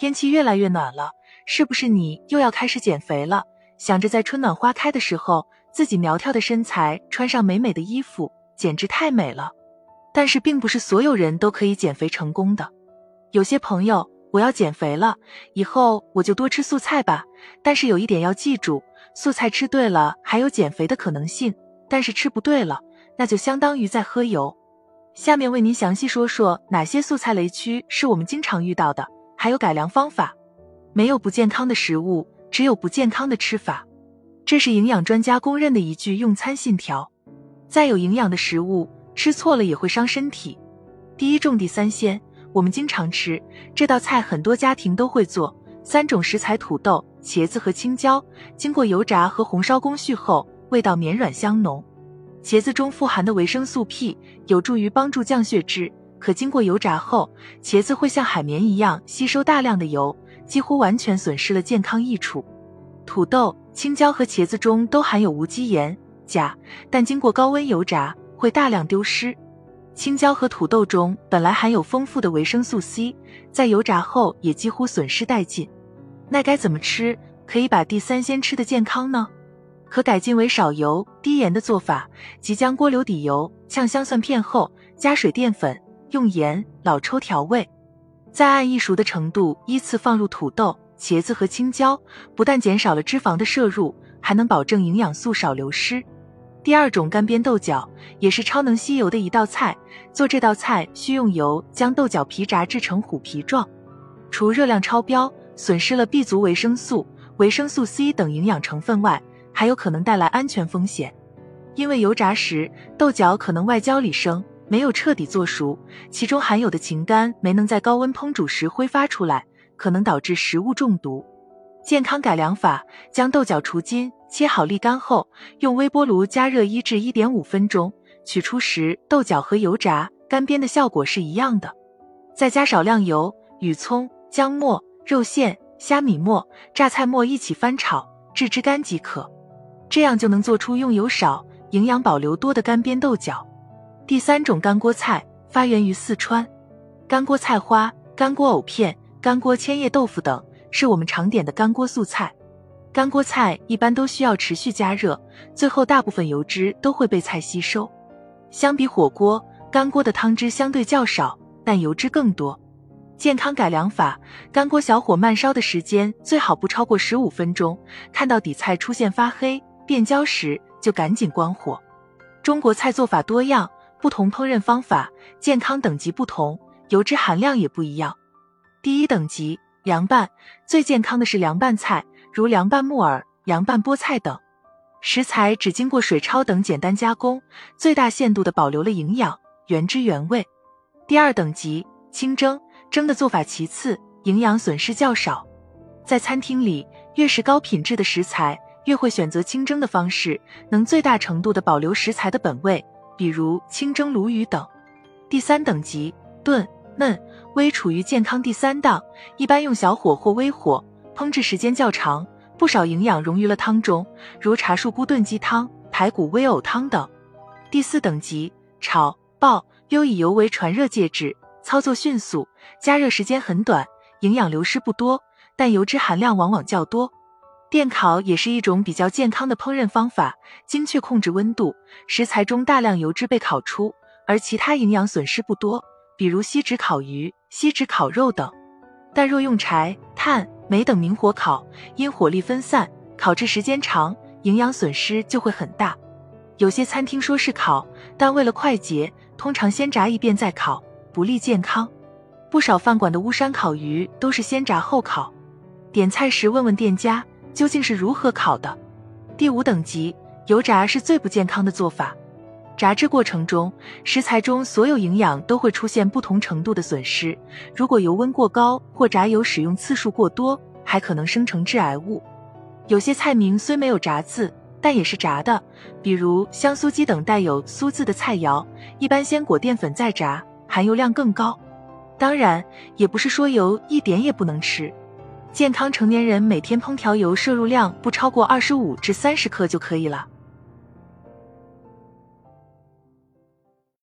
天气越来越暖了，是不是你又要开始减肥了？想着在春暖花开的时候，自己苗条的身材穿上美美的衣服，简直太美了。但是，并不是所有人都可以减肥成功的。有些朋友，我要减肥了，以后我就多吃素菜吧。但是有一点要记住，素菜吃对了还有减肥的可能性，但是吃不对了，那就相当于在喝油。下面为您详细说说哪些素菜雷区是我们经常遇到的，还有改良方法。没有不健康的食物，只有不健康的吃法，这是营养专家公认的一句用餐信条。再有营养的食物。吃错了也会伤身体。第一种地三鲜，我们经常吃这道菜，很多家庭都会做。三种食材：土豆、茄子和青椒，经过油炸和红烧工序后，味道绵软香浓。茄子中富含的维生素 P 有助于帮助降血脂，可经过油炸后，茄子会像海绵一样吸收大量的油，几乎完全损失了健康益处。土豆、青椒和茄子中都含有无机盐、钾，但经过高温油炸。会大量丢失。青椒和土豆中本来含有丰富的维生素 C，在油炸后也几乎损失殆尽。那该怎么吃可以把地三鲜吃得健康呢？可改进为少油、低盐的做法，即将锅留底油，炝香蒜片后加水淀粉，用盐、老抽调味，再按易熟的程度依次放入土豆、茄子和青椒，不但减少了脂肪的摄入，还能保证营养素少流失。第二种干煸豆角也是超能吸油的一道菜。做这道菜需用油将豆角皮炸制成虎皮状。除热量超标、损失了 B 族维生素、维生素 C 等营养成分外，还有可能带来安全风险。因为油炸时豆角可能外焦里生，没有彻底做熟，其中含有的氰苷没能在高温烹煮时挥发出来，可能导致食物中毒。健康改良法：将豆角除筋。切好沥干后，用微波炉加热一至一点五分钟，取出时豆角和油炸干煸的效果是一样的。再加少量油、与葱、姜末、肉馅、虾米末、榨菜末一起翻炒至汁干即可。这样就能做出用油少、营养保留多的干煸豆角。第三种干锅菜发源于四川，干锅菜花、干锅藕片、干锅千叶豆腐等是我们常点的干锅素菜。干锅菜一般都需要持续加热，最后大部分油脂都会被菜吸收。相比火锅，干锅的汤汁相对较少，但油脂更多。健康改良法：干锅小火慢烧的时间最好不超过十五分钟，看到底菜出现发黑变焦时就赶紧关火。中国菜做法多样，不同烹饪方法，健康等级不同，油脂含量也不一样。第一等级凉拌，最健康的是凉拌菜。如凉拌木耳、凉拌菠菜等食材，只经过水焯等简单加工，最大限度的保留了营养，原汁原味。第二等级清蒸，蒸的做法其次，营养损失较少。在餐厅里，越是高品质的食材，越会选择清蒸的方式，能最大程度的保留食材的本味，比如清蒸鲈鱼等。第三等级炖焖煨，处于健康第三档，一般用小火或微火。烹制时间较长，不少营养溶于了汤中，如茶树菇炖鸡汤、排骨煨藕汤等。第四等级炒爆，优以油为传热介质，操作迅速，加热时间很短，营养流失不多，但油脂含量往往较多。电烤也是一种比较健康的烹饪方法，精确控制温度，食材中大量油脂被烤出，而其他营养损失不多，比如锡纸烤鱼、锡纸烤肉等。但若用柴、炭，煤等明火烤，因火力分散，烤制时间长，营养损失就会很大。有些餐厅说是烤，但为了快捷，通常先炸一遍再烤，不利健康。不少饭馆的巫山烤鱼都是先炸后烤。点菜时问问店家究竟是如何烤的。第五等级油炸是最不健康的做法。炸制过程中，食材中所有营养都会出现不同程度的损失。如果油温过高或炸油使用次数过多，还可能生成致癌物。有些菜名虽没有“炸”字，但也是炸的，比如香酥鸡等带有“酥”字的菜肴，一般先裹淀粉再炸，含油量更高。当然，也不是说油一点也不能吃。健康成年人每天烹调油摄入量不超过二十五至三十克就可以了。